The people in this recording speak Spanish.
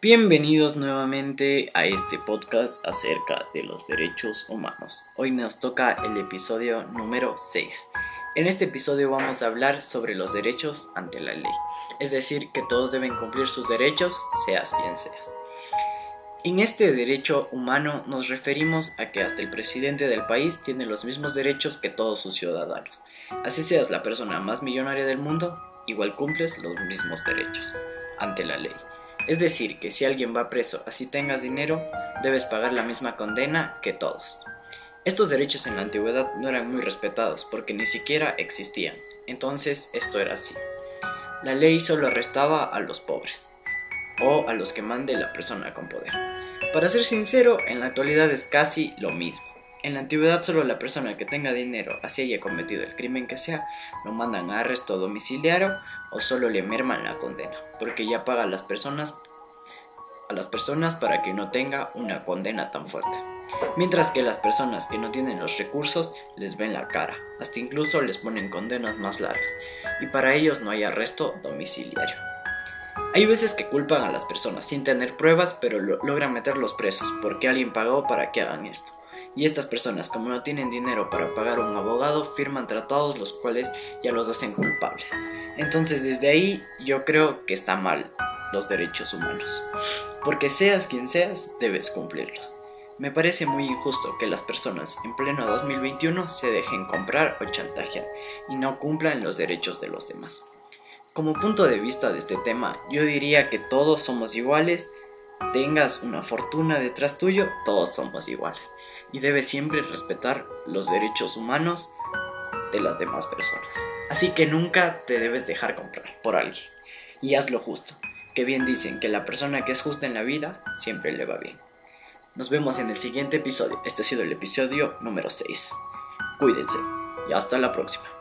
Bienvenidos nuevamente a este podcast acerca de los derechos humanos. Hoy nos toca el episodio número 6. En este episodio vamos a hablar sobre los derechos ante la ley, es decir, que todos deben cumplir sus derechos, seas quien seas. En este derecho humano nos referimos a que hasta el presidente del país tiene los mismos derechos que todos sus ciudadanos. Así seas la persona más millonaria del mundo, igual cumples los mismos derechos ante la ley. Es decir, que si alguien va preso así tengas dinero, debes pagar la misma condena que todos. Estos derechos en la antigüedad no eran muy respetados porque ni siquiera existían. Entonces esto era así. La ley solo arrestaba a los pobres o a los que mande la persona con poder. Para ser sincero, en la actualidad es casi lo mismo. En la antigüedad solo la persona que tenga dinero, así haya cometido el crimen que sea, lo mandan a arresto domiciliario o solo le merman la condena, porque ya paga a las personas a las personas para que no tenga una condena tan fuerte. Mientras que las personas que no tienen los recursos les ven la cara, hasta incluso les ponen condenas más largas, y para ellos no hay arresto domiciliario. Hay veces que culpan a las personas sin tener pruebas, pero logran meterlos presos porque alguien pagó para que hagan esto. Y estas personas, como no tienen dinero para pagar a un abogado, firman tratados los cuales ya los hacen culpables. Entonces desde ahí yo creo que está mal los derechos humanos. Porque seas quien seas, debes cumplirlos. Me parece muy injusto que las personas en pleno 2021 se dejen comprar o chantajear y no cumplan los derechos de los demás. Como punto de vista de este tema, yo diría que todos somos iguales, tengas una fortuna detrás tuyo, todos somos iguales y debes siempre respetar los derechos humanos de las demás personas. Así que nunca te debes dejar comprar por alguien y haz lo justo, que bien dicen que la persona que es justa en la vida siempre le va bien. Nos vemos en el siguiente episodio. Este ha sido el episodio número 6. Cuídense y hasta la próxima.